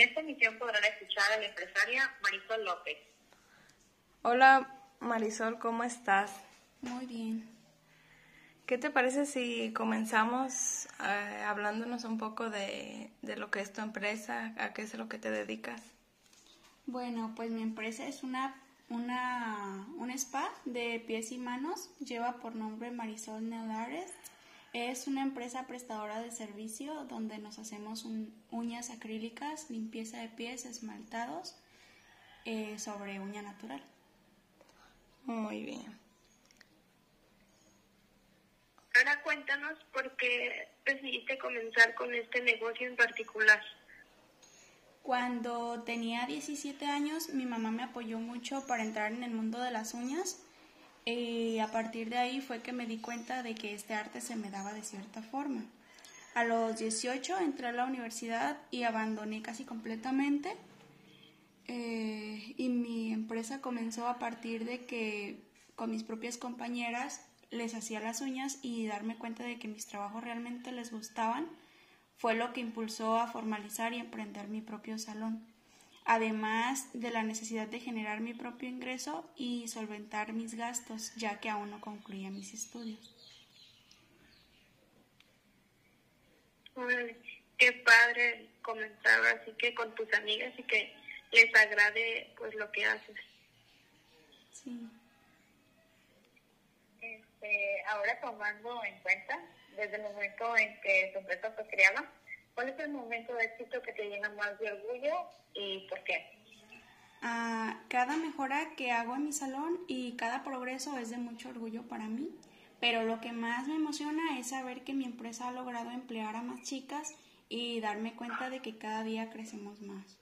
En esta emisión podrán escuchar a la empresaria Marisol López. Hola Marisol, ¿cómo estás? Muy bien. ¿Qué te parece si comenzamos eh, hablándonos un poco de, de, lo que es tu empresa, a qué es lo que te dedicas? Bueno, pues mi empresa es una, una un spa de pies y manos, lleva por nombre Marisol Nelares. Es una empresa prestadora de servicio donde nos hacemos un, uñas acrílicas, limpieza de pies, esmaltados eh, sobre uña natural. Muy bien. Ahora cuéntanos por qué decidiste comenzar con este negocio en particular. Cuando tenía 17 años, mi mamá me apoyó mucho para entrar en el mundo de las uñas y a partir de ahí fue que me di cuenta de que este arte se me daba de cierta forma. A los 18 entré a la universidad y abandoné casi completamente eh, y mi empresa comenzó a partir de que con mis propias compañeras les hacía las uñas y darme cuenta de que mis trabajos realmente les gustaban fue lo que impulsó a formalizar y emprender mi propio salón, además de la necesidad de generar mi propio ingreso y solventar mis gastos, ya que aún no concluía mis estudios. Qué padre comenzar así que con tus amigas y que les agrade pues lo que haces. Sí. Este, ahora tomando en cuenta, desde el momento en que tu empresa fue creada, ¿cuál es el momento de éxito que te llena más de orgullo y por qué? Uh, cada mejora que hago en mi salón y cada progreso es de mucho orgullo para mí, pero lo que más me emociona es saber que mi empresa ha logrado emplear a más chicas y darme cuenta de que cada día crecemos más.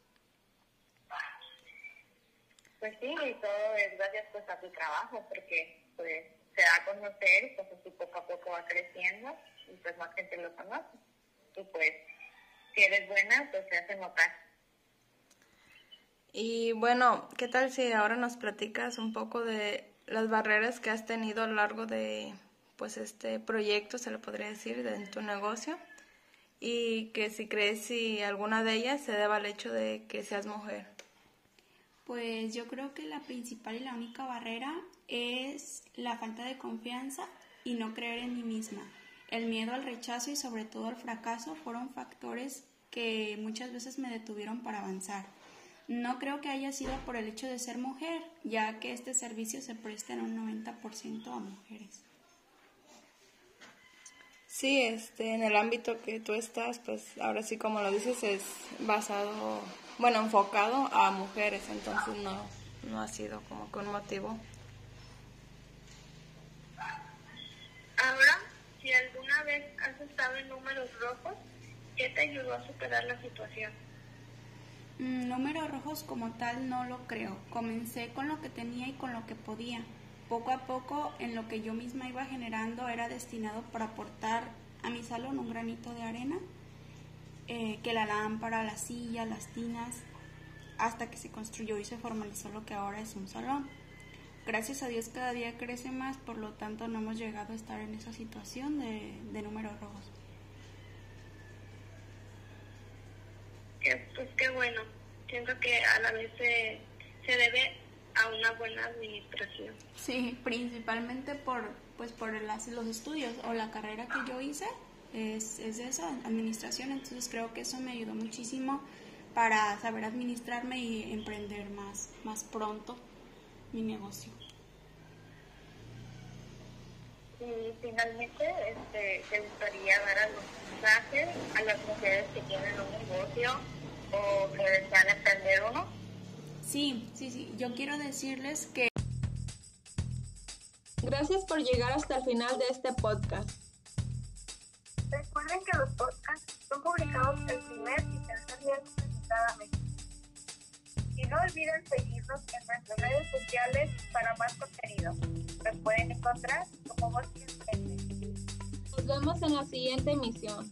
Pues sí, y todo es gracias pues a tu trabajo, porque pues se da a conocer, pues así poco a poco va creciendo y pues más gente lo conoce. Y pues si eres buena, pues se hace notar. Y bueno, ¿qué tal si ahora nos platicas un poco de las barreras que has tenido a lo largo de pues este proyecto, se le podría decir, de tu negocio? Y que si crees si alguna de ellas se deba al hecho de que seas mujer. Pues yo creo que la principal y la única barrera es la falta de confianza y no creer en mí misma. El miedo al rechazo y sobre todo al fracaso fueron factores que muchas veces me detuvieron para avanzar. No creo que haya sido por el hecho de ser mujer, ya que este servicio se presta en un 90% a mujeres. Sí, este, en el ámbito que tú estás, pues ahora sí como lo dices, es basado, bueno, enfocado a mujeres, entonces no, no ha sido como que un motivo. Ahora, si alguna has estado en números rojos, ¿qué te ayudó a superar la situación? Mm, números rojos como tal no lo creo. Comencé con lo que tenía y con lo que podía. Poco a poco, en lo que yo misma iba generando era destinado para aportar a mi salón un granito de arena, eh, que la lámpara, la silla, las tinas, hasta que se construyó y se formalizó lo que ahora es un salón. Gracias a Dios cada día crece más, por lo tanto no hemos llegado a estar en esa situación de, de números rojos. Pues qué bueno, siento que a la vez se, se debe a una buena administración. Sí, principalmente por pues por las, los estudios o la carrera que yo hice es, es eso, administración, entonces creo que eso me ayudó muchísimo para saber administrarme y emprender más, más pronto mi negocio. Y finalmente, este, ¿te gustaría dar algún mensaje a las mujeres que tienen un negocio o que desean emprender uno? Sí, sí, sí. Yo quiero decirles que... Gracias por llegar hasta el final de este podcast. Recuerden que los podcasts son publicados el primer y tercer viernes de cada mes. No olviden seguirnos en nuestras redes sociales para más contenido. Nos pueden encontrar como Voz Nos vemos en la siguiente emisión.